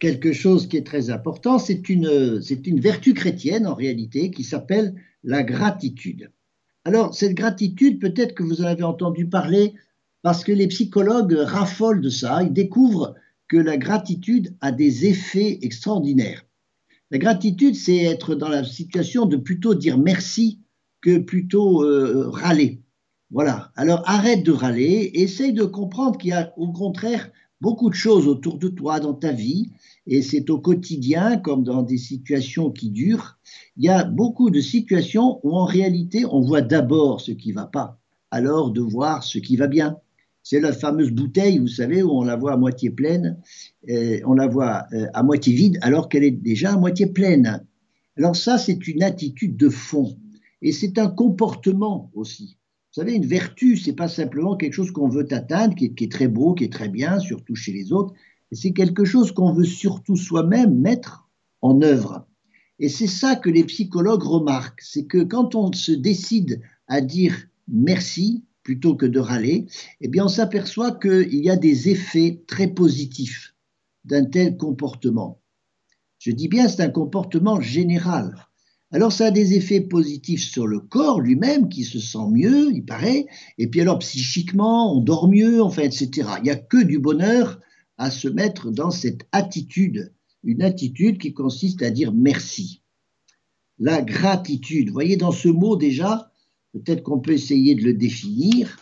quelque chose qui est très important, c'est une, vertu chrétienne en réalité qui s'appelle la gratitude. Alors, cette gratitude, peut-être que vous en avez entendu parler parce que les psychologues raffolent de ça, ils découvrent que la gratitude a des effets extraordinaires. La gratitude, c'est être dans la situation de plutôt dire merci que plutôt euh, râler. Voilà. Alors arrête de râler, essaye de comprendre qu'il y a au contraire beaucoup de choses autour de toi dans ta vie, et c'est au quotidien comme dans des situations qui durent. Il y a beaucoup de situations où en réalité on voit d'abord ce qui ne va pas, alors de voir ce qui va bien. C'est la fameuse bouteille, vous savez, où on la voit à moitié pleine, on la voit euh, à moitié vide, alors qu'elle est déjà à moitié pleine. Alors ça, c'est une attitude de fond. Et c'est un comportement aussi. Vous savez, une vertu, c'est pas simplement quelque chose qu'on veut atteindre, qui est, très beau, qui est très bien, surtout chez les autres. C'est quelque chose qu'on veut surtout soi-même mettre en œuvre. Et c'est ça que les psychologues remarquent, c'est que quand on se décide à dire merci plutôt que de râler, eh bien on s'aperçoit qu'il y a des effets très positifs d'un tel comportement. Je dis bien c'est un comportement général. Alors ça a des effets positifs sur le corps lui-même qui se sent mieux, il paraît, et puis alors psychiquement on dort mieux, enfin etc. Il n'y a que du bonheur à se mettre dans cette attitude, une attitude qui consiste à dire merci. La gratitude, vous voyez dans ce mot déjà, peut-être qu'on peut essayer de le définir,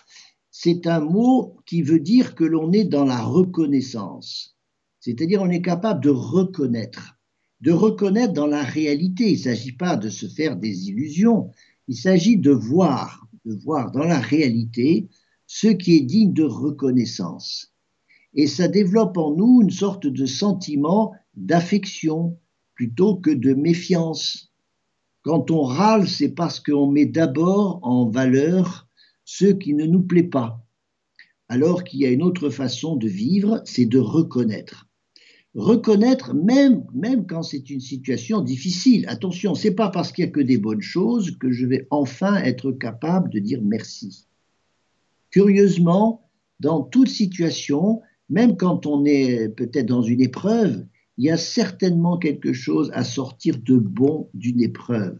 c'est un mot qui veut dire que l'on est dans la reconnaissance, c'est-à-dire on est capable de reconnaître de reconnaître dans la réalité. Il ne s'agit pas de se faire des illusions, il s'agit de voir, de voir dans la réalité ce qui est digne de reconnaissance. Et ça développe en nous une sorte de sentiment d'affection plutôt que de méfiance. Quand on râle, c'est parce qu'on met d'abord en valeur ce qui ne nous plaît pas, alors qu'il y a une autre façon de vivre, c'est de reconnaître reconnaître même, même quand c'est une situation difficile. Attention, c'est pas parce qu'il n'y a que des bonnes choses que je vais enfin être capable de dire merci. Curieusement, dans toute situation, même quand on est peut-être dans une épreuve, il y a certainement quelque chose à sortir de bon d'une épreuve.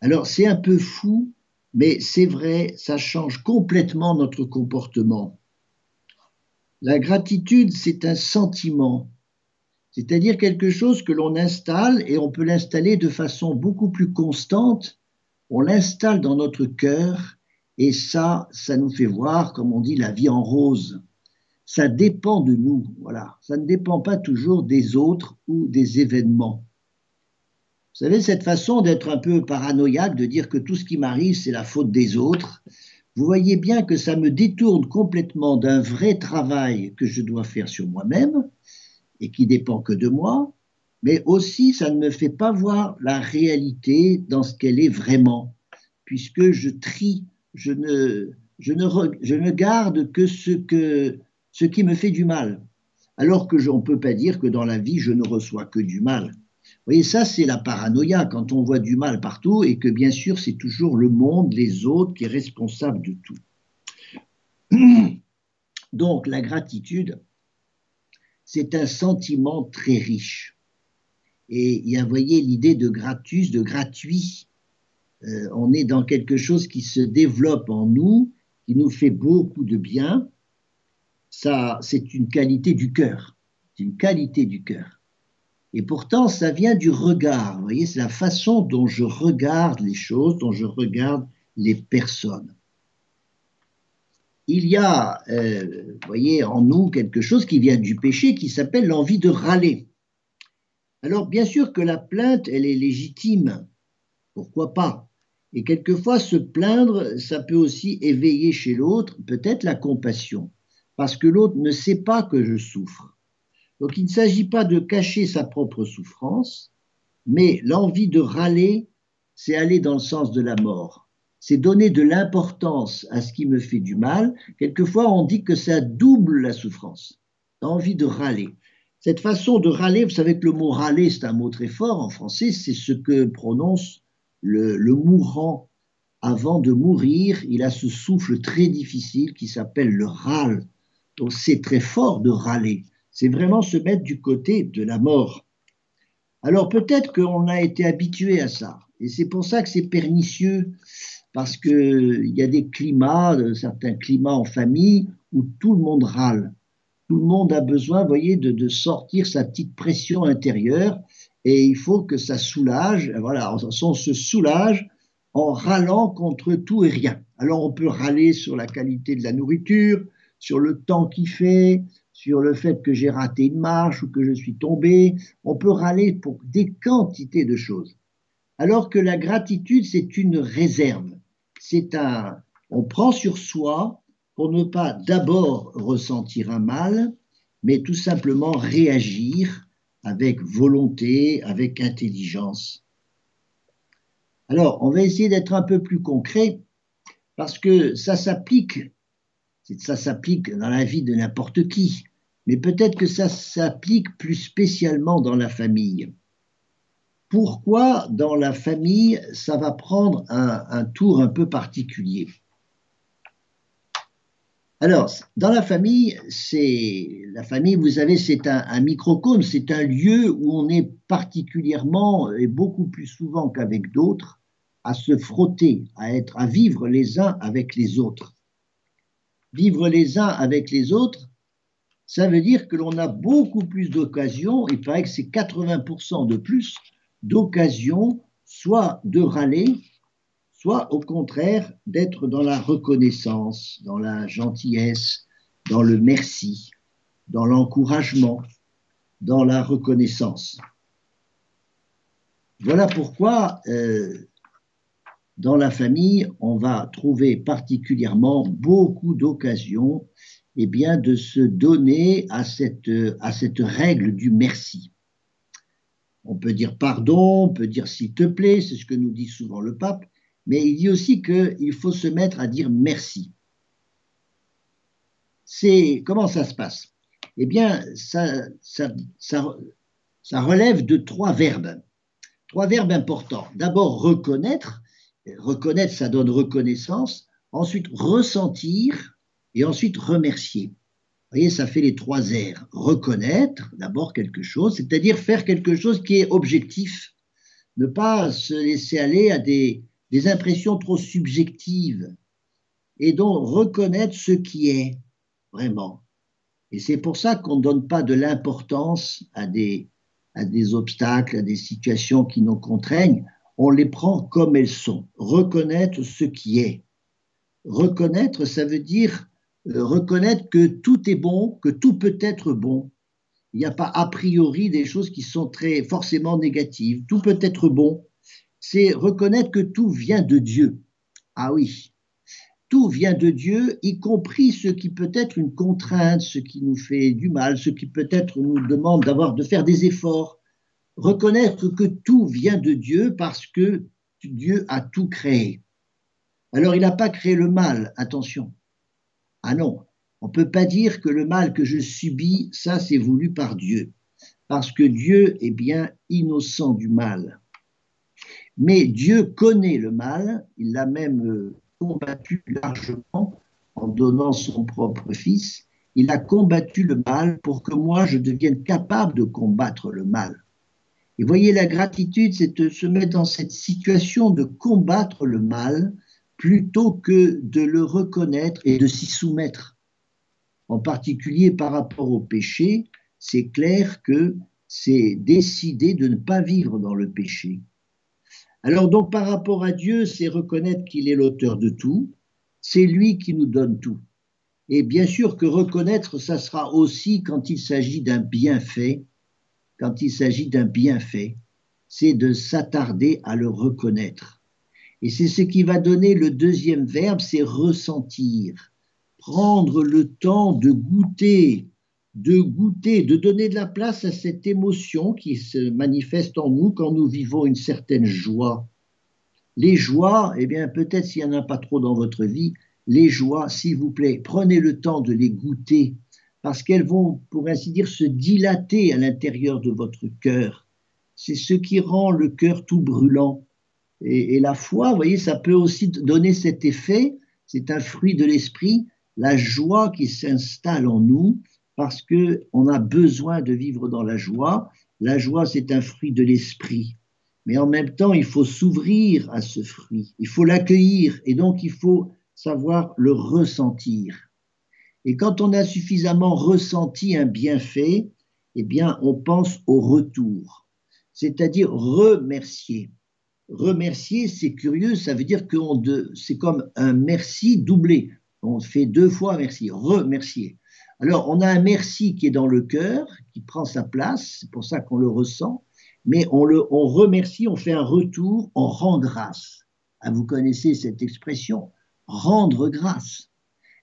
Alors c'est un peu fou, mais c'est vrai, ça change complètement notre comportement. La gratitude, c'est un sentiment, c'est-à-dire quelque chose que l'on installe et on peut l'installer de façon beaucoup plus constante. On l'installe dans notre cœur et ça, ça nous fait voir, comme on dit, la vie en rose. Ça dépend de nous, voilà. Ça ne dépend pas toujours des autres ou des événements. Vous savez, cette façon d'être un peu paranoïaque, de dire que tout ce qui m'arrive, c'est la faute des autres, vous voyez bien que ça me détourne complètement d'un vrai travail que je dois faire sur moi-même, et qui dépend que de moi, mais aussi ça ne me fait pas voir la réalité dans ce qu'elle est vraiment, puisque je trie, je ne, je ne, je ne garde que ce, que ce qui me fait du mal, alors que on ne peut pas dire que dans la vie, je ne reçois que du mal. Vous voyez, ça, c'est la paranoïa, quand on voit du mal partout, et que bien sûr, c'est toujours le monde, les autres, qui est responsable de tout. Donc, la gratitude, c'est un sentiment très riche. Et il y a, voyez, l'idée de gratus, de gratuit. Euh, on est dans quelque chose qui se développe en nous, qui nous fait beaucoup de bien. Ça, c'est une qualité du cœur. C'est une qualité du cœur. Et pourtant, ça vient du regard. Vous voyez, c'est la façon dont je regarde les choses, dont je regarde les personnes il y a, euh, voyez, en nous quelque chose qui vient du péché qui s'appelle l'envie de râler. Alors, bien sûr que la plainte, elle est légitime. Pourquoi pas? Et quelquefois, se plaindre, ça peut aussi éveiller chez l'autre peut-être la compassion, parce que l'autre ne sait pas que je souffre. Donc, il ne s'agit pas de cacher sa propre souffrance, mais l'envie de râler, c'est aller dans le sens de la mort c'est donner de l'importance à ce qui me fait du mal. Quelquefois, on dit que ça double la souffrance. Envie de râler. Cette façon de râler, vous savez que le mot râler, c'est un mot très fort en français, c'est ce que prononce le, le, mourant. Avant de mourir, il a ce souffle très difficile qui s'appelle le râle. Donc c'est très fort de râler. c'est vraiment se mettre du côté de la mort. Alors peut-être qu'on a été habitué à ça, et c'est pour ça que c'est pernicieux, parce qu'il y a des climats, certains climats en famille, où tout le monde râle. Tout le monde a besoin, vous voyez, de, de sortir sa petite pression intérieure, et il faut que ça soulage. Voilà, on se soulage en râlant contre tout et rien. Alors on peut râler sur la qualité de la nourriture, sur le temps qu'il fait, sur le fait que j'ai raté une marche ou que je suis tombé. On peut râler pour des quantités de choses. Alors que la gratitude, c'est une réserve. C'est un, on prend sur soi pour ne pas d'abord ressentir un mal, mais tout simplement réagir avec volonté, avec intelligence. Alors, on va essayer d'être un peu plus concret parce que ça s'applique, ça s'applique dans la vie de n'importe qui, mais peut-être que ça s'applique plus spécialement dans la famille. Pourquoi dans la famille ça va prendre un, tour un peu particulier? Alors, dans la famille, c'est la famille, vous savez, c'est un, un microcosme, c'est un lieu où on est particulièrement et beaucoup plus souvent qu'avec d'autres à se frotter, à être, à vivre les uns avec les autres. Vivre les uns avec les autres, ça veut dire que l'on a beaucoup plus d'occasions, il paraît que c'est 80% de plus d'occasions, soit de râler, soit au contraire d'être dans la reconnaissance, dans la gentillesse, dans le merci, dans l'encouragement, dans la reconnaissance. Voilà pourquoi euh, dans la famille, on va trouver particulièrement beaucoup d'occasions eh bien, de se donner à cette, à cette règle du merci. On peut dire pardon, on peut dire s'il te plaît, c'est ce que nous dit souvent le pape, mais il dit aussi qu'il faut se mettre à dire merci. C'est comment ça se passe? Eh bien, ça, ça, ça, relève de trois verbes, trois verbes importants. D'abord, reconnaître. Reconnaître, ça donne reconnaissance. Ensuite, ressentir. Et ensuite, remercier. Vous voyez, ça fait les trois R. Reconnaître d'abord quelque chose, c'est-à-dire faire quelque chose qui est objectif. Ne pas se laisser aller à des, des impressions trop subjectives, et donc reconnaître ce qui est vraiment. Et c'est pour ça qu'on ne donne pas de l'importance à des, à des obstacles, à des situations qui nous contraignent, on les prend comme elles sont. Reconnaître ce qui est. Reconnaître, ça veut dire reconnaître que tout est bon, que tout peut être bon. Il n'y a pas a priori des choses qui sont très forcément négatives. Tout peut être bon c'est reconnaître que tout vient de Dieu. Ah oui, tout vient de Dieu, y compris ce qui peut être une contrainte, ce qui nous fait du mal, ce qui peut-être nous demande d'avoir de faire des efforts. Reconnaître que tout vient de Dieu parce que Dieu a tout créé. Alors il n'a pas créé le mal, attention. Ah non, on ne peut pas dire que le mal que je subis, ça c'est voulu par Dieu, parce que Dieu est bien innocent du mal. Mais Dieu connaît le mal, il l'a même euh, combattu largement en donnant son propre Fils. Il a combattu le mal pour que moi je devienne capable de combattre le mal. Et voyez, la gratitude, c'est de se mettre dans cette situation de combattre le mal plutôt que de le reconnaître et de s'y soumettre. En particulier par rapport au péché, c'est clair que c'est décider de ne pas vivre dans le péché. Alors donc par rapport à Dieu, c'est reconnaître qu'il est l'auteur de tout, c'est lui qui nous donne tout. Et bien sûr que reconnaître, ça sera aussi quand il s'agit d'un bienfait, quand il s'agit d'un bienfait, c'est de s'attarder à le reconnaître. Et c'est ce qui va donner le deuxième verbe, c'est ressentir, prendre le temps de goûter de goûter, de donner de la place à cette émotion qui se manifeste en nous quand nous vivons une certaine joie. Les joies, eh bien peut-être s'il n'y en a pas trop dans votre vie, les joies, s'il vous plaît, prenez le temps de les goûter parce qu'elles vont, pour ainsi dire, se dilater à l'intérieur de votre cœur. C'est ce qui rend le cœur tout brûlant. Et, la foi, vous voyez, ça peut aussi donner cet effet, c'est un fruit de l'esprit, la joie qui s'installe en nous, parce qu'on a besoin de vivre dans la joie. La joie, c'est un fruit de l'esprit. Mais en même temps, il faut s'ouvrir à ce fruit, il faut l'accueillir et donc il faut savoir le ressentir. Et quand on a suffisamment ressenti un bienfait, eh bien, on pense au retour, c'est-à-dire remercier. Remercier, c'est curieux, ça veut dire que c'est comme un merci doublé. On fait deux fois merci, remercier. Alors, on a un merci qui est dans le cœur, qui prend sa place, c'est pour ça qu'on le ressent, mais on, le, on remercie, on fait un retour, on rend grâce. Ah, vous connaissez cette expression, rendre grâce.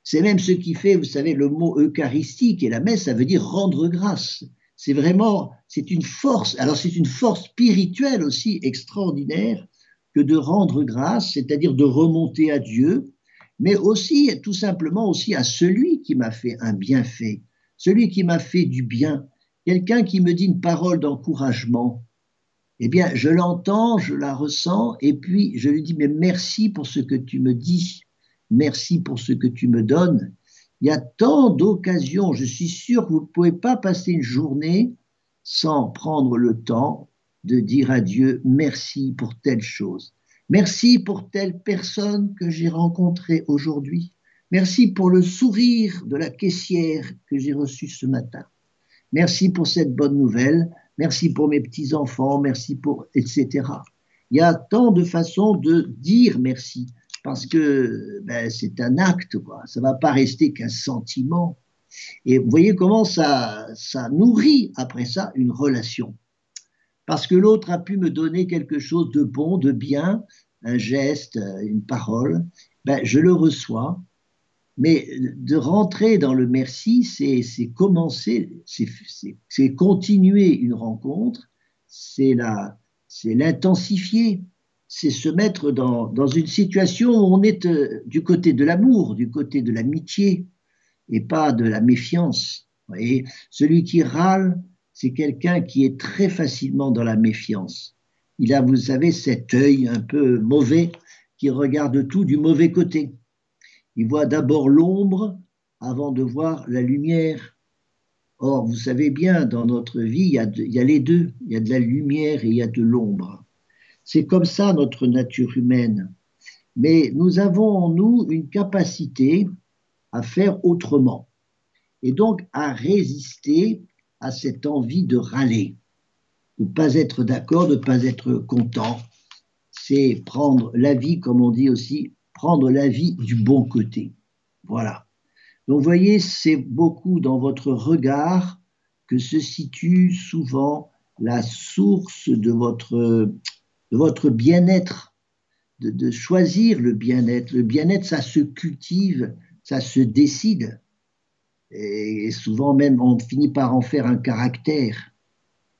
C'est même ce qui fait, vous savez, le mot eucharistique et la messe, ça veut dire rendre grâce. C'est vraiment, c'est une force. Alors c'est une force spirituelle aussi extraordinaire que de rendre grâce, c'est-à-dire de remonter à Dieu, mais aussi, tout simplement aussi à celui qui m'a fait un bienfait, celui qui m'a fait du bien, quelqu'un qui me dit une parole d'encouragement. Eh bien, je l'entends, je la ressens, et puis je lui dis, mais merci pour ce que tu me dis merci pour ce que tu me donnes. Il y a tant d'occasions, je suis sûr que vous ne pouvez pas passer une journée sans prendre le temps de dire à Dieu merci pour telle chose. Merci pour telle personne que j'ai rencontrée aujourd'hui. Merci pour le sourire de la caissière que j'ai reçu ce matin. Merci pour cette bonne nouvelle. Merci pour mes petits-enfants. Merci pour, etc. Il y a tant de façons de dire merci parce que ben, c'est un acte, quoi. ça ne va pas rester qu'un sentiment. Et vous voyez comment ça, nourrit après ça une relation. Parce que l'autre a pu me donner quelque chose de bon, de bien, un geste, une parole, ben, je le reçois. Mais de rentrer dans le merci, c'est commencer, c'est continuer une rencontre, c'est l'intensifier c'est se mettre dans, une situation où on est euh, du côté de l'amour, du côté de l'amitié, et pas de la méfiance. Celui qui râle, c'est quelqu'un qui est très facilement dans la méfiance. Il a, vous savez, cet œil un peu mauvais qui regarde tout du mauvais côté. Il voit d'abord l'ombre avant de voir la lumière. Or, vous savez bien, dans notre vie, il y a les deux. Il y a de la lumière et il y a de l'ombre. C'est comme ça notre nature humaine. Mais nous avons en nous une capacité à faire autrement et donc à résister à cette envie de râler, de ne pas être d'accord, de ne pas être content. C'est prendre la vie, comme on dit aussi, prendre la vie du bon côté. Voilà. Donc vous voyez, c'est beaucoup dans votre regard que se situe souvent la source de votre de votre bien-être, de, choisir le bien-être. Le bien-être, ça se cultive, ça se décide. Et, souvent même, on finit par en faire un caractère.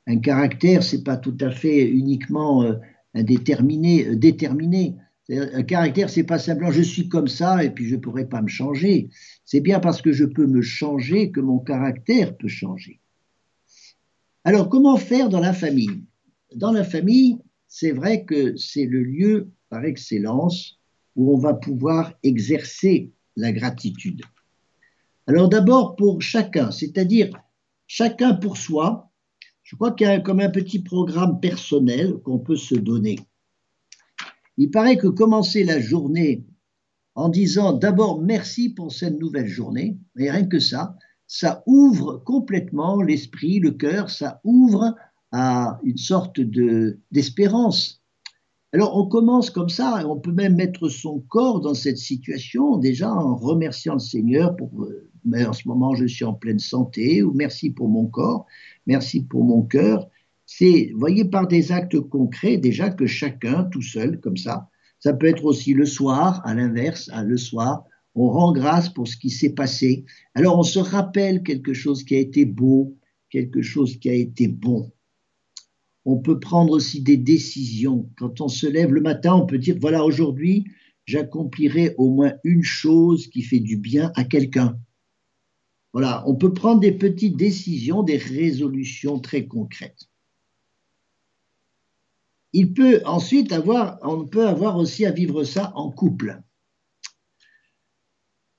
Un caractère, c'est pas tout à fait uniquement euh, indéterminé, euh, déterminé. Un caractère, c'est pas simplement je suis comme ça et puis je pourrais pas me changer. C'est bien parce que je peux me changer que mon caractère peut changer. Alors, comment faire dans la famille? Dans la famille, c'est vrai que c'est le lieu par excellence où on va pouvoir exercer la gratitude. Alors d'abord pour chacun, c'est-à-dire chacun pour soi, je crois qu'il y a comme un petit programme personnel qu'on peut se donner. Il paraît que commencer la journée en disant d'abord merci pour cette nouvelle journée, et rien que ça, ça ouvre complètement l'esprit, le cœur, ça ouvre à une sorte de d'espérance. Alors on commence comme ça, et on peut même mettre son corps dans cette situation, déjà en remerciant le Seigneur pour euh, mais en ce moment je suis en pleine santé, ou merci pour mon corps, merci pour mon cœur. C'est, voyez, par des actes concrets déjà que chacun, tout seul, comme ça, ça peut être aussi le soir, à l'inverse, le soir, on rend grâce pour ce qui s'est passé. Alors on se rappelle quelque chose qui a été beau, quelque chose qui a été bon on peut prendre aussi des décisions. Quand on se lève le matin, on peut dire, voilà, aujourd'hui, j'accomplirai au moins une chose qui fait du bien à quelqu'un. Voilà, on peut prendre des petites décisions, des résolutions très concrètes. Il peut ensuite avoir, on peut avoir aussi à vivre ça en couple.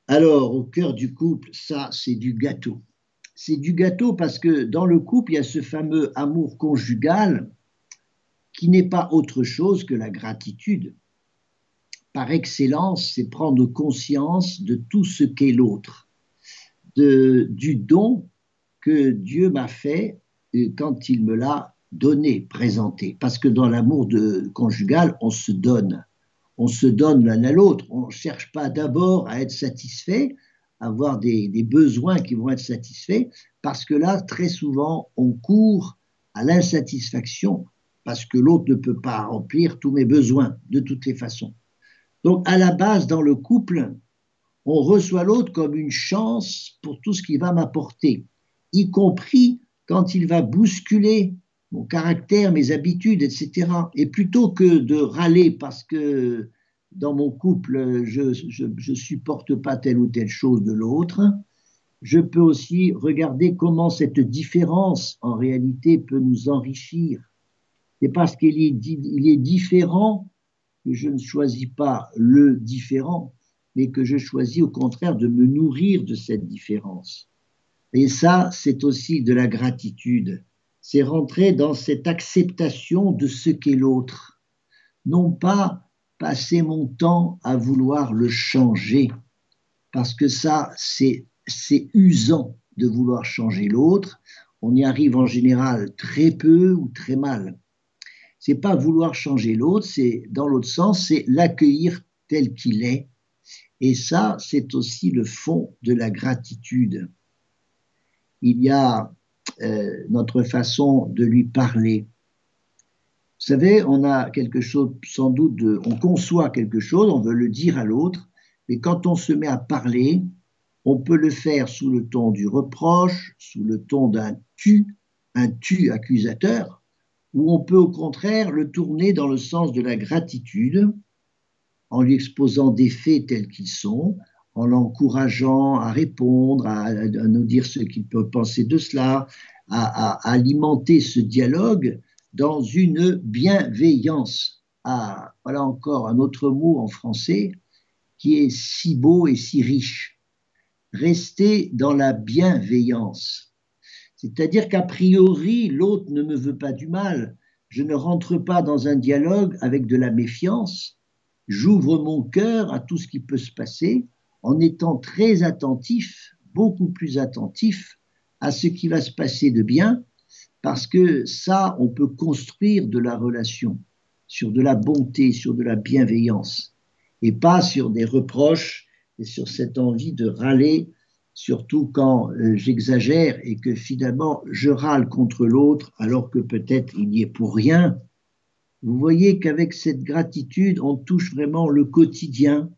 Alors, au cœur du couple, ça, c'est du gâteau. C'est du gâteau parce que dans le couple, il y a ce fameux amour conjugal qui n'est pas autre chose que la gratitude. Par excellence, c'est prendre conscience de tout ce qu'est l'autre, du don que Dieu m'a fait euh, quand il me l'a donné, présenté. Parce que dans l'amour conjugal, on se donne. On se donne l'un à l'autre. On ne cherche pas d'abord à être satisfait, avoir des, besoins qui vont être satisfaits, parce que là, très souvent, on court à l'insatisfaction, parce que l'autre ne peut pas remplir tous mes besoins de toutes les façons. Donc, à la base, dans le couple, on reçoit l'autre comme une chance pour tout ce qu'il va m'apporter, y compris quand il va bousculer mon caractère, mes habitudes, etc. Et plutôt que de râler parce que dans mon couple, je ne supporte pas telle ou telle chose de l'autre, je peux aussi regarder comment cette différence, en réalité, peut nous enrichir. C'est parce qu'il est, il est différent que je ne choisis pas le différent, mais que je choisis au contraire de me nourrir de cette différence. Et ça, c'est aussi de la gratitude. C'est rentrer dans cette acceptation de ce qu'est l'autre. Non pas passer mon temps à vouloir le changer, parce que ça, c'est usant de vouloir changer l'autre. On y arrive en général très peu ou très mal. C'est pas vouloir changer l'autre, c'est dans l'autre sens, c'est l'accueillir tel qu'il est. Et ça, c'est aussi le fond de la gratitude. Il y a euh, notre façon de lui parler. Vous savez, on a quelque chose, sans doute, de, on conçoit quelque chose, on veut le dire à l'autre, mais quand on se met à parler, on peut le faire sous le ton du reproche, sous le ton d'un tu, un tu accusateur, ou on peut au contraire le tourner dans le sens de la gratitude, en lui exposant des faits tels qu'ils sont, en l'encourageant à répondre, à, nous dire ce qu'il peut penser de cela, à alimenter ce dialogue dans une bienveillance. Ah, voilà encore un autre mot en français qui est si beau et si riche. Rester dans la bienveillance. C'est-à-dire qu'a priori, l'autre ne me veut pas du mal. Je ne rentre pas dans un dialogue avec de la méfiance. J'ouvre mon cœur à tout ce qui peut se passer en étant très attentif, beaucoup plus attentif à ce qui va se passer de bien parce que ça, on peut construire de la relation sur de la bonté, sur de la bienveillance, et pas sur des reproches et sur cette envie de râler, surtout quand euh, j'exagère et que finalement je râle contre l'autre alors que peut-être il n'y est pour rien. Vous voyez qu'avec cette gratitude, on touche vraiment le quotidien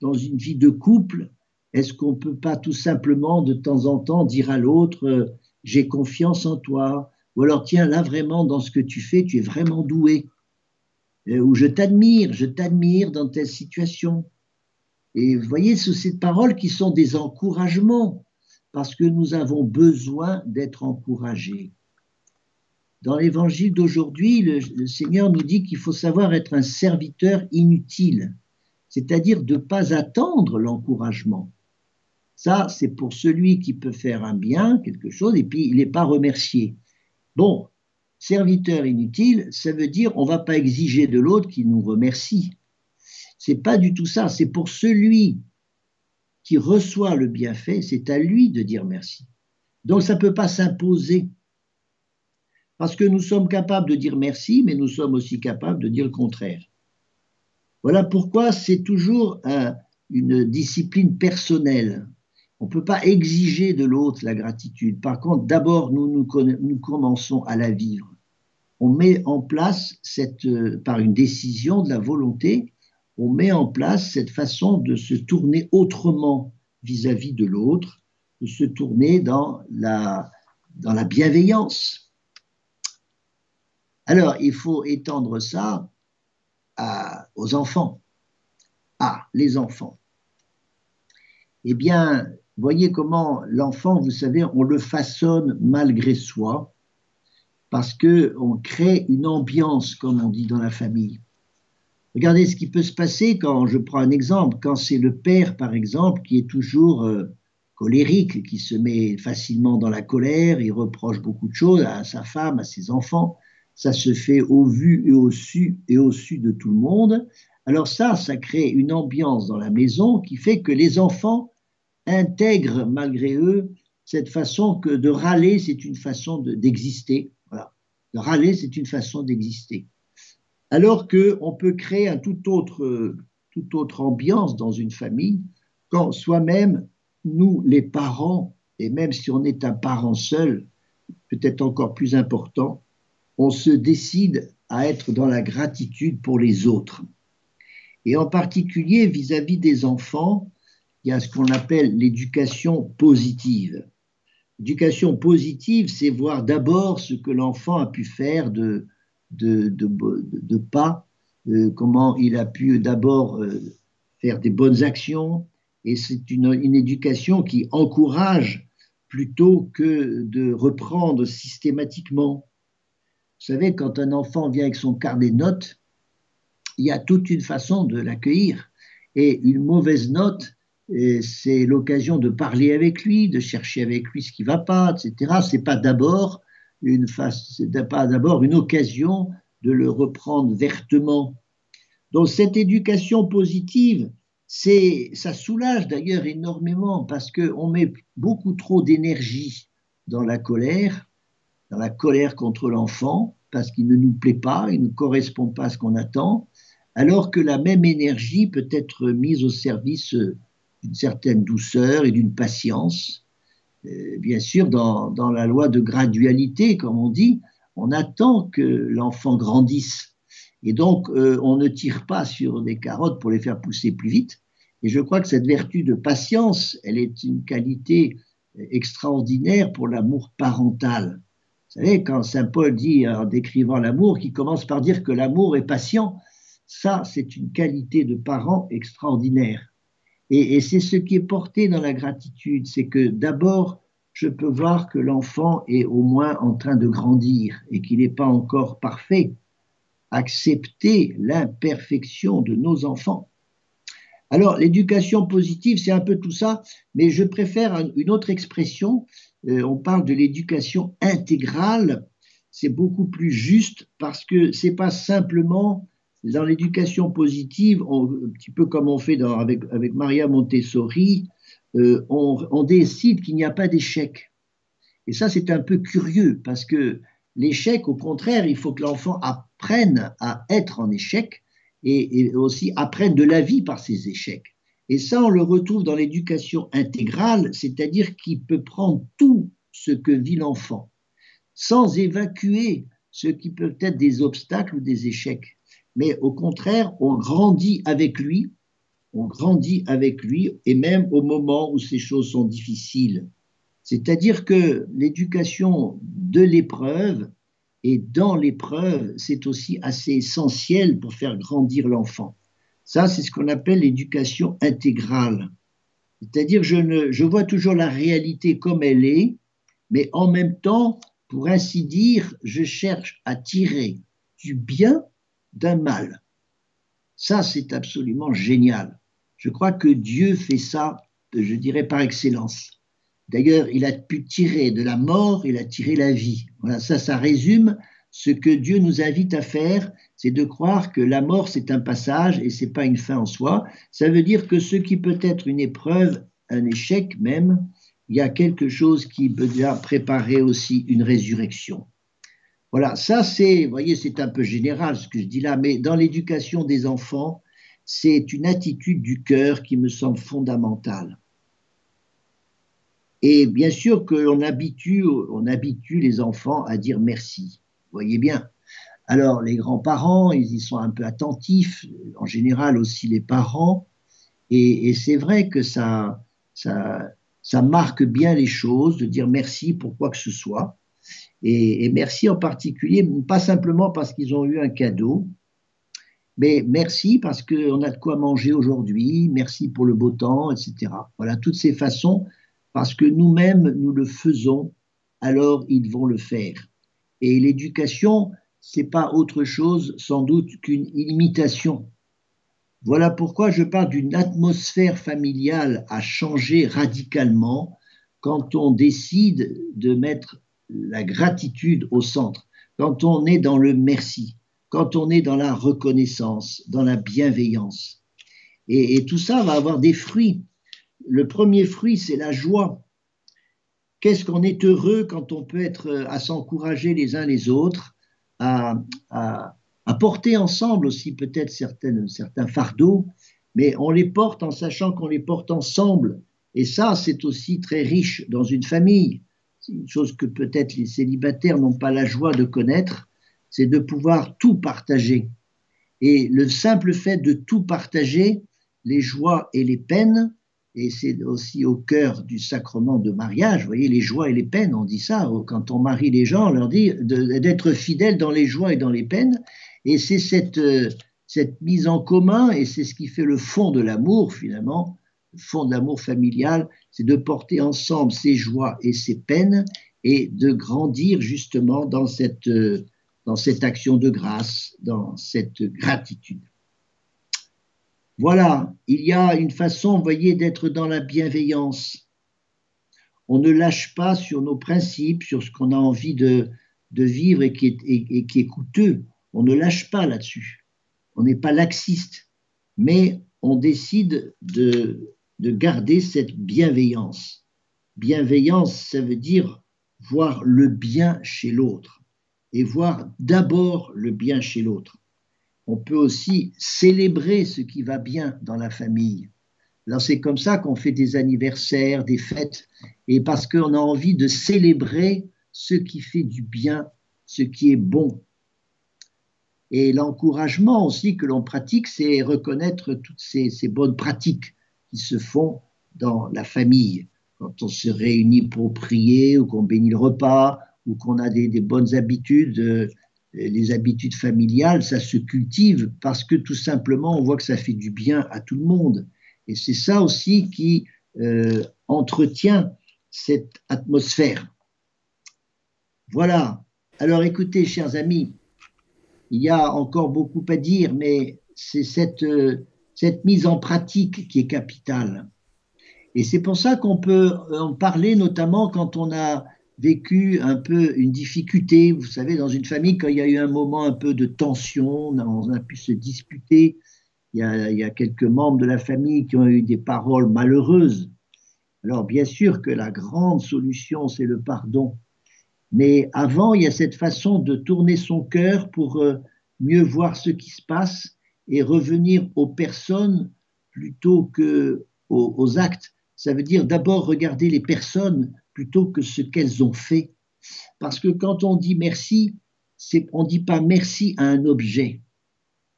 dans une vie de couple. Est-ce qu'on ne peut pas tout simplement de temps en temps dire à l'autre, euh, j'ai confiance en toi, ou alors tiens, là vraiment, dans ce que tu fais, tu es vraiment doué, euh, ou je t'admire, je t'admire dans telle situation. Et vous voyez, ce sont ces paroles qui sont des encouragements, parce que nous avons besoin d'être encouragés. Dans l'évangile d'aujourd'hui, le, le, Seigneur nous dit qu'il faut savoir être un serviteur inutile, c'est-à-dire de ne pas attendre l'encouragement. Ça, c'est pour celui qui peut faire un bien, quelque chose, et puis il n'est pas remercié. Bon, serviteur inutile, ça veut dire on ne va pas exiger de l'autre qui nous remercie. C'est pas du tout ça. C'est pour celui qui reçoit le bienfait, c'est à lui de dire merci. Donc ça ne peut pas s'imposer. Parce que nous sommes capables de dire merci, mais nous sommes aussi capables de dire le contraire. Voilà pourquoi c'est toujours une discipline personnelle. On ne peut pas exiger de l'autre la gratitude. Par contre, d'abord, nous, nous, commençons à la vivre. On met en place, cette, euh, par une décision de la volonté, on met en place cette façon de se tourner autrement vis-à-vis de l'autre, de se tourner dans la, dans la bienveillance. Alors, il faut étendre ça aux enfants. Ah, les enfants. Eh bien, Voyez comment l'enfant, vous savez, on le façonne malgré soi, parce qu'on crée une ambiance, comme on dit dans la famille. Regardez ce qui peut se passer quand, je prends un exemple, quand c'est le père, par exemple, qui est toujours euh, colérique, qui se met facilement dans la colère, il reproche beaucoup de choses à sa femme, à ses enfants. Ça se fait au vu et au su et au su de tout le monde. Alors ça, ça crée une ambiance dans la maison qui fait que les enfants intègrent malgré eux cette façon que de râler, c'est une façon d'exister. voilà. De râler, c'est une façon d'exister. Alors qu'on peut créer un tout autre, toute autre ambiance dans une famille quand soi-même, nous, les parents, et même si on est un parent seul, peut-être encore plus important, on se décide à être dans la gratitude pour les autres. Et en particulier vis-à-vis des enfants, il y a ce qu'on appelle l'éducation positive. L'éducation positive, c'est voir d'abord ce que l'enfant a pu faire de, de, de, pas, euh, comment il a pu d'abord euh, faire des bonnes actions, et c'est une, une, éducation qui encourage plutôt que de reprendre systématiquement. Vous savez, quand un enfant vient avec son carnet de notes, il y a toute une façon de l'accueillir. Et une mauvaise note, c'est l'occasion de parler avec lui, de chercher avec lui ce qui ne va pas, etc. C'est pas d'abord une pas d'abord une occasion de le reprendre vertement. Donc cette éducation positive, ça soulage d'ailleurs énormément parce qu'on met beaucoup trop d'énergie dans la colère, dans la colère contre l'enfant, parce qu'il ne nous plaît pas, il ne correspond pas à ce qu'on attend, alors que la même énergie peut être mise au service d'une certaine douceur et d'une patience. Euh, bien sûr, dans, dans, la loi de gradualité, comme on dit, on attend que l'enfant grandisse. Et donc, euh, on ne tire pas sur des carottes pour les faire pousser plus vite. Et je crois que cette vertu de patience, elle est une qualité extraordinaire pour l'amour parental. Vous savez, quand Saint Paul dit en décrivant l'amour, qui commence par dire que l'amour est patient, ça, c'est une qualité de parent extraordinaire. Et, c'est ce qui est porté dans la gratitude, c'est que d'abord, je peux voir que l'enfant est au moins en train de grandir et qu'il n'est pas encore parfait. Accepter l'imperfection de nos enfants. Alors, l'éducation positive, c'est un peu tout ça, mais je préfère une autre expression. Euh, on parle de l'éducation intégrale. C'est beaucoup plus juste parce que c'est pas simplement dans l'éducation positive, un petit peu comme on fait avec, Maria Montessori, euh, on, on, décide qu'il n'y a pas d'échec. Et ça, c'est un peu curieux parce que l'échec, au contraire, il faut que l'enfant apprenne à être en échec et, et, aussi apprenne de la vie par ses échecs. Et ça, on le retrouve dans l'éducation intégrale, c'est-à-dire qu'il peut prendre tout ce que vit l'enfant sans évacuer ce qui peut être des obstacles ou des échecs mais au contraire, on grandit avec lui, on grandit avec lui, et même au moment où ces choses sont difficiles. C'est-à-dire que l'éducation de l'épreuve et dans l'épreuve, c'est aussi assez essentiel pour faire grandir l'enfant. Ça, c'est ce qu'on appelle l'éducation intégrale. C'est-à-dire, je, je vois toujours la réalité comme elle est, mais en même temps, pour ainsi dire, je cherche à tirer du bien d'un mal. Ça, c'est absolument génial. Je crois que Dieu fait ça, je dirais, par excellence. D'ailleurs, il a pu tirer de la mort, il a tiré la vie. Voilà, ça, ça résume ce que Dieu nous invite à faire, c'est de croire que la mort, c'est un passage et c'est pas une fin en soi. Ça veut dire que ce qui peut être une épreuve, un échec même, il y a quelque chose qui peut déjà préparer aussi une résurrection. Voilà, ça c'est, voyez, c'est un peu général ce que je dis là, mais dans l'éducation des enfants, c'est une attitude du cœur qui me semble fondamentale. Et bien sûr qu'on habitue, on habitue les enfants à dire merci. Voyez bien. Alors les grands-parents, ils y sont un peu attentifs, en général aussi les parents, et, et c'est vrai que ça, ça marque bien les choses de dire merci pour quoi que ce soit. Et, merci en particulier, pas simplement parce qu'ils ont eu un cadeau, mais merci parce qu'on a de quoi manger aujourd'hui, merci pour le beau temps, etc. Voilà, toutes ces façons, parce que nous-mêmes, nous le faisons, alors ils vont le faire. Et l'éducation, c'est pas autre chose, sans doute, qu'une imitation. Voilà pourquoi je parle d'une atmosphère familiale à changer radicalement quand on décide de mettre la gratitude au centre, quand on est dans le merci, quand on est dans la reconnaissance, dans la bienveillance. Et, tout ça va avoir des fruits. Le premier fruit, c'est la joie. Qu'est-ce qu'on est heureux quand on peut être à s'encourager les uns les autres, à porter ensemble aussi peut-être certains fardeaux, mais on les porte en sachant qu'on les porte ensemble. Et ça, c'est aussi très riche dans une famille. Une chose que peut-être les célibataires n'ont pas la joie de connaître, c'est de pouvoir tout partager. Et le simple fait de tout partager, les joies et les peines, et c'est aussi au cœur du sacrement de mariage, vous voyez, les joies et les peines, on dit ça, quand on marie les gens, on leur dit d'être fidèles dans les joies et dans les peines, et c'est cette, euh, cette mise en commun, et c'est ce qui fait le fond de l'amour finalement, le fond de l'amour familial, c'est de porter ensemble ses joies et ses peines, et de grandir justement dans cette, euh, dans cette action de grâce, dans cette gratitude. Voilà, il y a une façon, voyez, d'être dans la bienveillance. On ne lâche pas sur nos principes, sur ce qu'on a envie de, vivre et qui est coûteux. On ne lâche pas là-dessus. On n'est pas laxiste, mais on décide de, de garder cette bienveillance. Bienveillance, ça veut dire voir le bien chez l'autre et voir d'abord le bien chez l'autre. On peut aussi célébrer ce qui va bien dans la famille. Alors c'est comme ça qu'on fait des anniversaires, des fêtes, et parce qu'on a envie de célébrer ce qui fait du bien, ce qui est bon. Et l'encouragement aussi que l'on pratique, c'est reconnaître toutes ces, ces, bonnes pratiques qui se font dans la famille. Quand on se réunit pour prier ou qu'on bénit le repas ou qu'on a des, bonnes habitudes, euh, les habitudes familiales, ça se cultive parce que tout simplement on voit que ça fait du bien à tout le monde. Et c'est ça aussi qui euh, entretient cette atmosphère. Voilà. Alors écoutez, chers amis, il y a encore beaucoup à dire, mais c'est cette, euh, cette mise en pratique qui est capitale. Et c'est pour ça qu'on peut en parler notamment quand on a vécu un peu une difficulté, vous savez, dans une famille, quand il y a eu un moment un peu de tension, on a, pu se disputer, il y, a, il y, a, quelques membres de la famille qui ont eu des paroles malheureuses. Alors bien sûr que la grande solution, c'est le pardon. Mais avant, il y a cette façon de tourner son cœur pour euh, mieux voir ce qui se passe et revenir aux personnes plutôt que aux, actes. Ça veut dire d'abord regarder les personnes plutôt que ce qu'elles ont fait. Parce que quand on dit merci, on ne dit pas merci à un objet,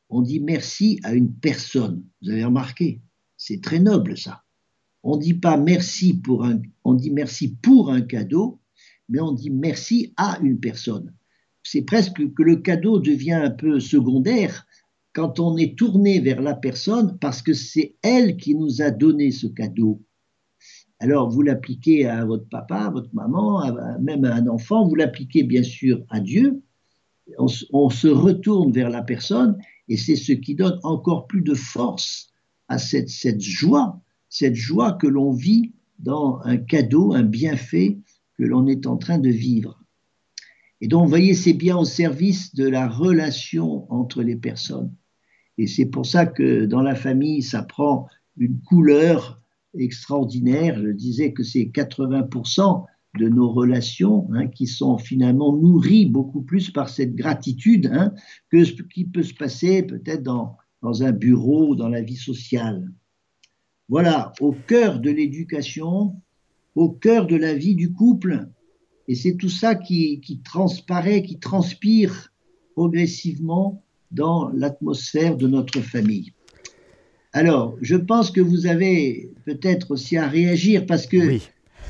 on dit merci à une personne. Vous avez remarqué, c'est très noble ça. On dit pas merci pour un, on dit merci pour un cadeau, mais on dit merci à une personne. C'est presque que le cadeau devient un peu secondaire quand on est tourné vers la personne parce que c'est elle qui nous a donné ce cadeau. Alors vous l'appliquez à votre papa, à votre maman, même à un enfant, vous l'appliquez bien sûr à Dieu. On, on, se retourne vers la personne et c'est ce qui donne encore plus de force à cette, cette joie, cette joie que l'on vit dans un cadeau, un bienfait que l'on est en train de vivre. Et donc, vous voyez, c'est bien au service de la relation entre les personnes. Et c'est pour ça que dans la famille, ça prend une couleur extraordinaire. Je disais que c'est 80% de nos relations hein, qui sont finalement nourries beaucoup plus par cette gratitude hein, que ce qui peut se passer peut-être dans, un bureau, dans la vie sociale. Voilà, au cœur de l'éducation, au cœur de la vie du couple. Et c'est tout ça qui, transparaît, qui transpire progressivement dans l'atmosphère de notre famille. Alors, je pense que vous avez peut-être aussi à réagir parce que oui.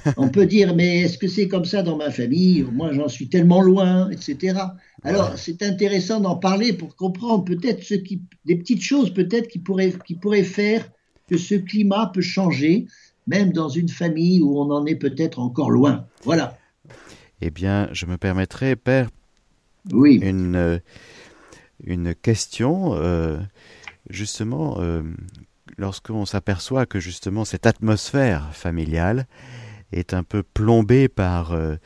on peut dire, mais est-ce que c'est comme ça dans ma famille? Moi, j'en suis tellement loin, etc. Alors, ouais. c'est intéressant d'en parler pour comprendre peut-être ce qui, des petites choses peut-être qui pourraient, qui pourraient faire que ce climat peut changer même dans une famille où on en est peut-être encore loin. Voilà. Eh bien, je me permettrai, Père, oui. une, une question, euh, justement, euh, lorsqu'on s'aperçoit que justement cette atmosphère familiale est un peu plombée par euh,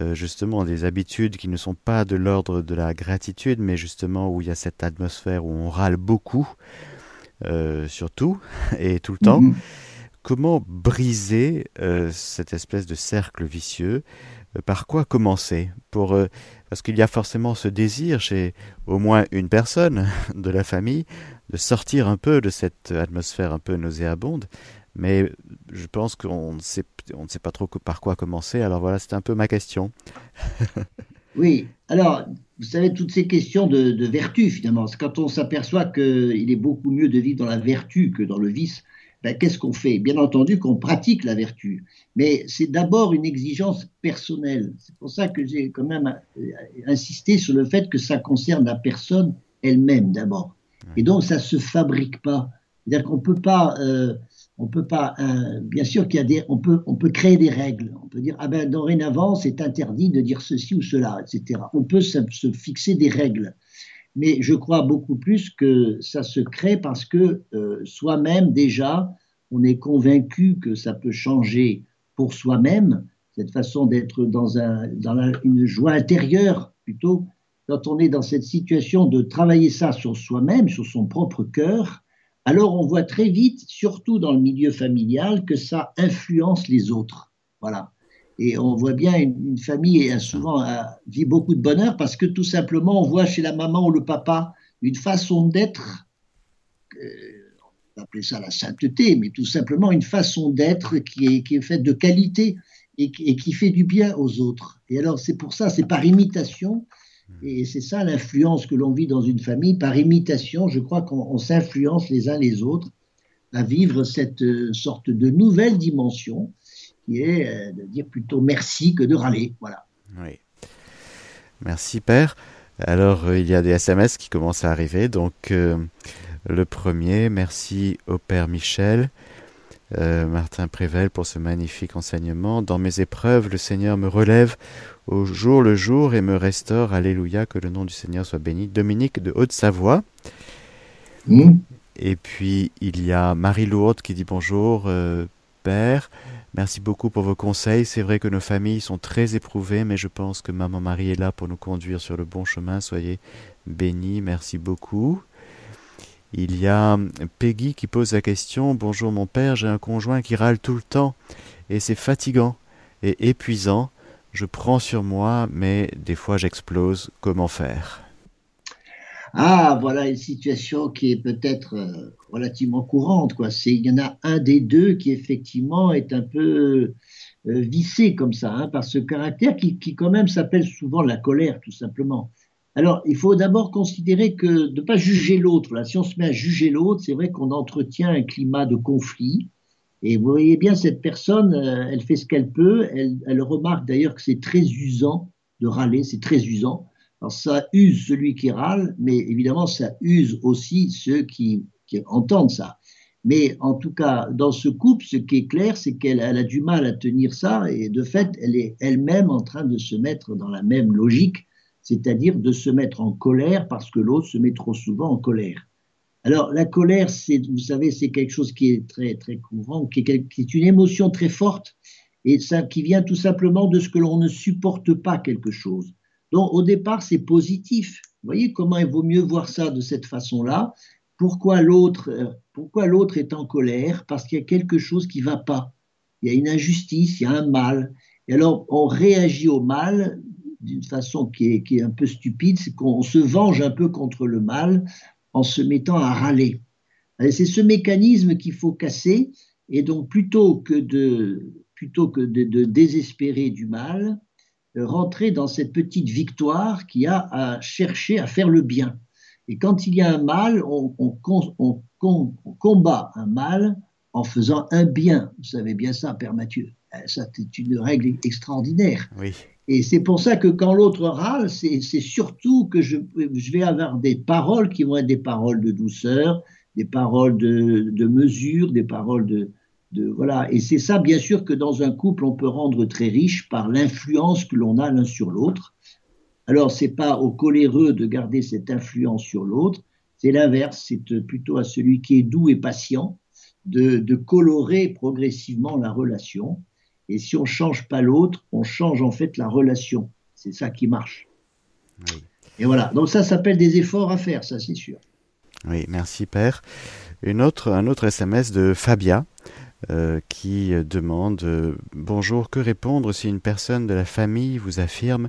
euh, justement des habitudes qui ne sont pas de l'ordre de la gratitude, mais justement où il y a cette atmosphère où on râle beaucoup, surtout et tout le temps. Mhm. Comment briser cette espèce de cercle vicieux? Par quoi commencer? Pour parce qu'il y a forcément ce désir chez au moins une personne de la famille de sortir un peu de cette atmosphère un peu nauséabonde. Mais je pense qu'on ne sait, pas trop par quoi commencer. Alors voilà, c'était un peu ma question. oui, alors, vous savez, toutes ces questions de, de vertu, finalement, c'est quand on s'aperçoit qu'il est beaucoup mieux de vivre dans la vertu que dans le vice, ben, qu'est-ce qu'on fait? Bien entendu qu'on pratique la vertu, mais c'est d'abord une exigence personnelle. C'est pour ça que j'ai quand même euh, insisté sur le fait que ça concerne la personne elle-même d'abord. Et donc ça se fabrique pas. C'est-à-dire qu'on peut pas, euh, on peut pas. Euh, bien sûr qu'il y a des, on peut, on peut créer des règles. On peut dire ah ben dorénavant c'est interdit de dire ceci ou cela, etc. On peut se fixer des règles mais je crois beaucoup plus que ça se crée parce que euh, soi-même déjà, on est convaincu que ça peut changer pour soi-même, cette façon d'être dans, un, dans une joie intérieure plutôt, quand on est dans cette situation de travailler ça sur soi-même, sur son propre cœur, alors on voit très vite, surtout dans le milieu familial, que ça influence les autres. Voilà. Et on voit bien une, famille a souvent vit beaucoup de bonheur parce que tout simplement on voit chez la maman ou le papa une façon d'être, euh, on va appeler ça la sainteté, mais tout simplement une façon d'être qui est, qui est faite de qualité et qui, fait du bien aux autres. Et alors c'est pour ça, c'est par imitation, et c'est ça l'influence que l'on vit dans une famille, par imitation, je crois qu'on s'influence les uns les autres à vivre cette euh, sorte de nouvelle dimension qui est euh, de dire plutôt merci que de râler. Voilà. Oui. Merci Père. Alors euh, il y a des SMS qui commencent à arriver. Donc euh, le premier, merci au Père Michel. Martin Prével pour ce magnifique enseignement. Dans mes épreuves, le Seigneur me relève au jour le jour et me restaure. Alléluia, que le nom du Seigneur soit béni. Dominique de Haute-Savoie. Hmm. Et puis il y a Marie-Lourde qui dit bonjour, Père. Merci beaucoup pour vos conseils. C'est vrai que nos familles sont très éprouvées, mais je pense que Maman Marie est là pour nous conduire sur le bon chemin. Soyez bénis. Merci beaucoup. Il y a Peggy qui pose la question Bonjour mon père, j'ai un conjoint qui râle tout le temps et c'est fatigant et épuisant. Je prends sur moi, mais des fois j'explose. Comment faire? Ah, voilà une situation qui est peut-être euh, relativement courante. Quoi. Il y en a un des deux qui effectivement est un peu euh, vissé comme ça, hein, par ce caractère qui, qui quand même s'appelle souvent la colère, tout simplement. Alors, il faut d'abord considérer que de ne pas juger l'autre. Là, si on se met à juger l'autre, c'est vrai qu'on entretient un climat de conflit. Et vous voyez bien, cette personne, euh, elle fait ce qu'elle peut. Elle, elle remarque d'ailleurs que c'est très usant de râler, c'est très usant. Alors ça use celui qui râle, mais évidemment ça use aussi ceux qui, entendent ça. Mais en tout cas, dans ce couple, ce qui est clair, c'est qu'elle a du mal à tenir ça, et de fait, elle est elle-même en train de se mettre dans la même logique, c'est-à-dire de se mettre en colère parce que l'autre se met trop souvent en colère. Alors la colère, vous savez, c'est quelque chose qui est très très courant, qui est, une émotion très forte, et qui vient tout simplement de ce que l'on ne supporte pas quelque chose. Donc au départ, c'est positif. Vous voyez comment il vaut mieux voir ça de cette façon-là. Pourquoi l'autre, euh, est en colère? Parce qu'il y a quelque chose qui ne va pas. Il y a une injustice, il y a un mal. Et alors on réagit au mal d'une façon qui est, qui est un peu stupide, c'est qu'on se venge un peu contre le mal en se mettant à râler. C'est ce mécanisme qu'il faut casser. Et donc plutôt que de, plutôt que de désespérer du mal, rentrer dans cette petite victoire qui a à chercher à faire le bien. Et quand il y a un mal, on, combat un mal en faisant un bien. Vous savez bien ça, Père Mathieu. Eh, ça, c'est une règle extraordinaire. Oui. Et c'est pour ça que quand l'autre râle, c'est, surtout que je, je, vais avoir des paroles qui vont être des paroles de douceur, des paroles de, de mesure, des paroles de, voilà. Et c'est ça, bien sûr, que dans un couple, on peut rendre très riche par l'influence que l'on a l'un sur l'autre. Alors, c'est pas au coléreux de garder cette influence sur l'autre, C'est l'inverse, c'est plutôt à celui qui est doux et patient de, de colorer progressivement la relation. Et si on ne change pas l'autre, on change en fait la relation. C'est ça qui marche. Et voilà, donc ça s'appelle des efforts à faire, ça c'est sûr. Oui, merci Père. Une autre, un autre SMS de Fabia euh, qui demande euh, Bonjour, que répondre si une personne de la famille vous affirme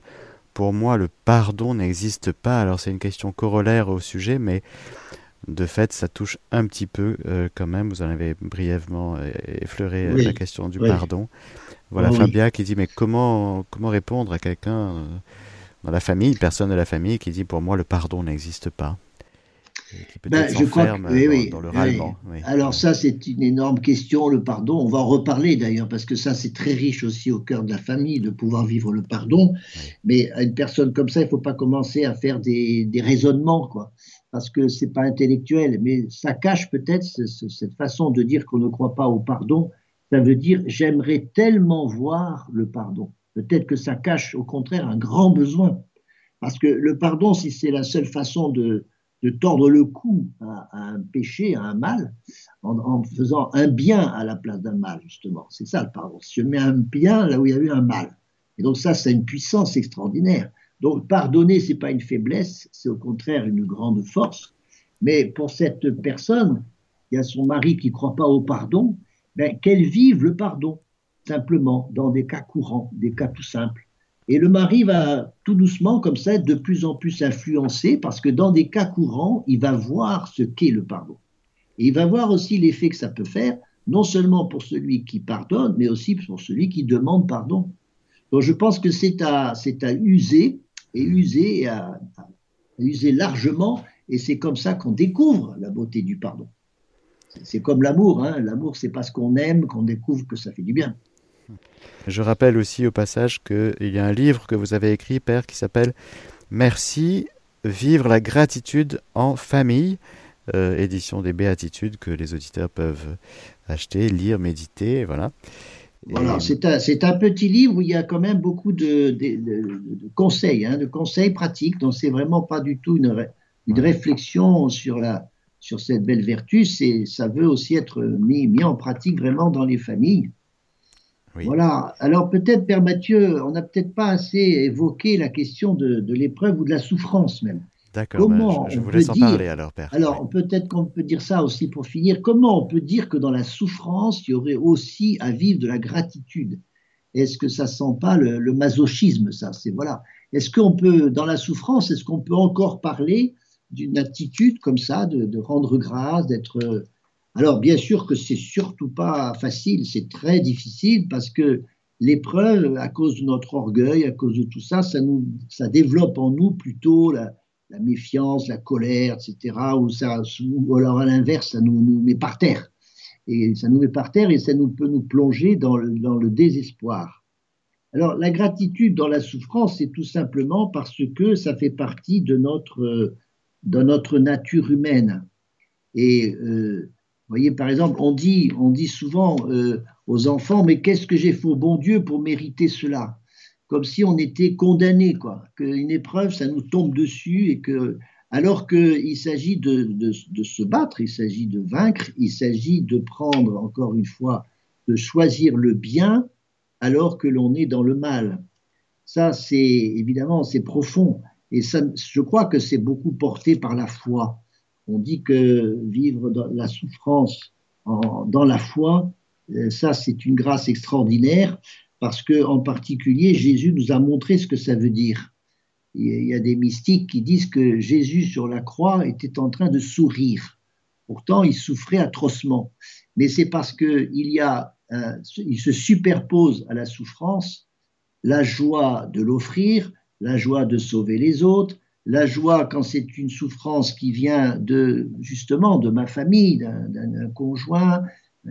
Pour moi, le pardon n'existe pas Alors c'est une question corollaire au sujet, mais de fait, ça touche un petit peu euh, quand même. Vous en avez brièvement effleuré la question du pardon. Voilà, Fabia qui dit Mais comment, comment répondre à quelqu'un dans la famille, une personne de la famille qui dit Pour moi, le pardon n'existe pas ben, je crois que, oui, dans, le Alors ça, c'est une énorme question, le pardon. On va en reparler d'ailleurs, parce que ça, c'est très riche aussi au cœur de la famille de pouvoir vivre le pardon. Mais à une personne comme ça, il ne faut pas commencer à faire des, des raisonnements, quoi, parce que c'est pas intellectuel. Mais ça cache peut-être cette façon de dire qu'on ne croit pas au pardon. Ça veut dire j'aimerais tellement voir le pardon. Peut-être que ça cache au contraire un grand besoin. Parce que le pardon, si c'est la seule façon de, de tordre le cou à, un péché, à un mal, en, faisant un bien à la place d'un mal, justement. C'est ça le pardon. Je mets un bien là où il y a eu un mal. Et donc ça, c'est une puissance extraordinaire. Donc pardonner, c'est pas une faiblesse, c'est au contraire une grande force. Mais pour cette personne, il y a son mari qui ne croit pas au pardon, ben, qu'elle vive le pardon, simplement, dans des cas courants, des cas tout simples. Et le mari va tout doucement, comme ça, de plus en plus influencé, parce que dans des cas courants, il va voir ce qu'est le pardon. Et il va voir aussi l'effet que ça peut faire, non seulement pour celui qui pardonne, mais aussi pour celui qui demande pardon. Donc je pense que c'est à, user, et user largement, et c'est comme ça qu'on découvre la beauté du pardon. C'est comme l'amour, hein. l'amour c'est parce qu'on aime qu'on découvre que ça fait du bien. Je rappelle aussi au passage qu'il y a un livre que vous avez écrit, Père, qui s'appelle Merci, vivre la gratitude en famille, euh, édition des béatitudes que les auditeurs peuvent acheter, lire, méditer, voilà. Voilà, c'est un, un, petit livre où il y a quand même beaucoup de, conseils, hein, de conseils pratiques, donc c'est vraiment pas du tout une, une réflexion sur, la, sur cette belle vertu, ça veut aussi être mis, mis en pratique vraiment dans les familles. Voilà. Alors peut-être, Père Mathieu, on n'a peut-être pas assez évoqué la question de, l'épreuve ou de la souffrance même. D'accord, comment je, vous laisse en parler alors, Père. Alors peut-être qu'on peut dire ça aussi pour finir. Comment on peut dire que dans la souffrance, il y aurait aussi à vivre de la gratitude? Est-ce que ça sent pas le, masochisme, ça? C'est voilà. Est-ce qu'on peut, dans la souffrance, est-ce qu'on peut encore parler d'une attitude comme ça, de, de rendre grâce, d'être alors, bien sûr que c'est surtout pas facile, c'est très difficile parce que l'épreuve, à cause de notre orgueil, à cause de tout ça, ça, nous, ça développe en nous plutôt la, méfiance, la colère, etc. Ou, ça, ou alors à l'inverse, ça nous, met par terre. Et ça nous met par terre et ça nous, peut nous plonger dans le, dans le désespoir. Alors, la gratitude dans la souffrance, c'est tout simplement parce que ça fait partie de notre, de notre nature humaine. Et euh, voyez, par exemple, on dit, souvent euh, aux enfants, mais qu'est-ce que j'ai fait au bon Dieu pour mériter cela? Comme si on était condamné, quoi. Qu'une épreuve, ça nous tombe dessus et que, alors qu'il s'agit de, de, de, se battre, il s'agit de vaincre, il s'agit de prendre, encore une fois, de choisir le bien alors que l'on est dans le mal. Ça, c'est évidemment, c'est profond. Et ça, je crois que c'est beaucoup porté par la foi. On dit que vivre dans la souffrance dans la foi, euh, ça c'est une grâce extraordinaire parce que en particulier Jésus nous a montré ce que ça veut dire. Il y a des mystiques qui disent que Jésus sur la croix était en train de sourire. Pourtant, il souffrait atrocement. Mais c'est parce que il y a, il se superpose à la souffrance la joie de l'offrir, la joie de sauver les autres, la joie quand c'est une souffrance qui vient de justement de ma famille, d'un conjoint,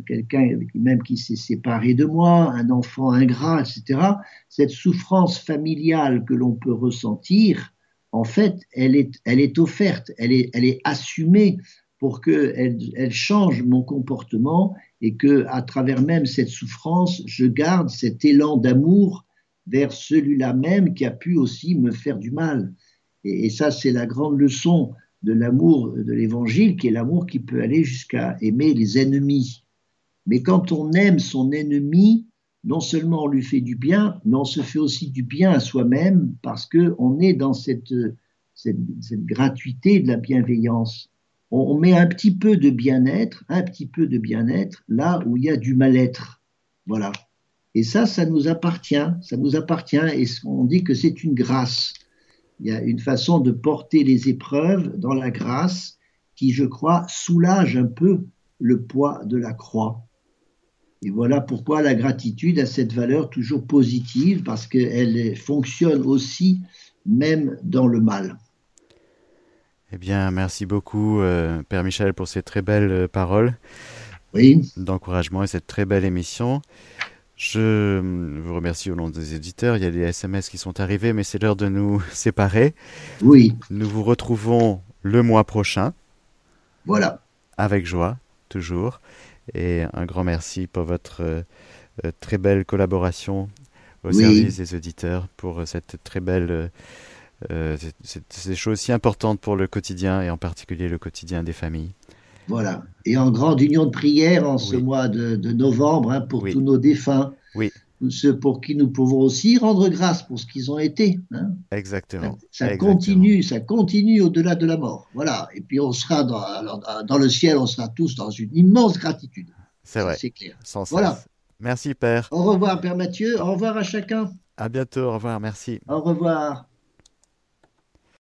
quelqu'un même qui s'est séparé de moi, un enfant ingrat, etc. Cette souffrance familiale que l'on peut ressentir, en fait, elle est, elle est offerte, elle est, elle est assumée pour qu'elle elle change mon comportement et que à travers même cette souffrance, je garde cet élan d'amour vers celui-là même qui a pu aussi me faire du mal. Et, ça, c'est la grande leçon de l'amour de l'évangile, qui est l'amour qui peut aller jusqu'à aimer les ennemis. Mais quand on aime son ennemi, non seulement on lui fait du bien, mais on se fait aussi du bien à soi-même parce qu'on est dans cette, gratuité de la bienveillance. On, met un petit peu de bien-être, un petit peu de bien-être là où il y a du mal-être. Voilà. Et ça, ça nous appartient, ça nous appartient et on dit que c'est une grâce. Il y a une façon de porter les épreuves dans la grâce qui, je crois, soulage un peu le poids de la croix. Et voilà pourquoi la gratitude a cette valeur toujours positive, parce qu'elle fonctionne aussi même dans le mal. Eh bien, merci beaucoup, euh, Père Michel, pour ces très belles euh, paroles oui. d'encouragement et cette très belle émission. Je vous remercie au nom des éditeurs. Il y a des SMS qui sont arrivés, mais c'est l'heure de nous séparer. Oui. Nous vous retrouvons le mois prochain. Voilà. Avec joie, toujours. Et un grand merci pour votre euh, euh, très belle collaboration au service des auditeurs, pour euh, cette très belle. ces choses si importantes pour le quotidien et en particulier le quotidien des familles. Voilà. Et en grande union de prière en ce mois de, novembre hein, pour tous nos défunts. Oui. ceux pour qui nous pouvons aussi rendre grâce pour ce qu'ils ont été. Hein. Exactement. Ça, continue, ça continue au-delà de la mort. Voilà. Et puis on sera dans, dans, le ciel, on sera tous dans une immense gratitude. C'est vrai. C'est clair. Sans voilà. Merci Père. Au revoir Père Mathieu. Au revoir à chacun. À bientôt. Au revoir. Merci. Au revoir.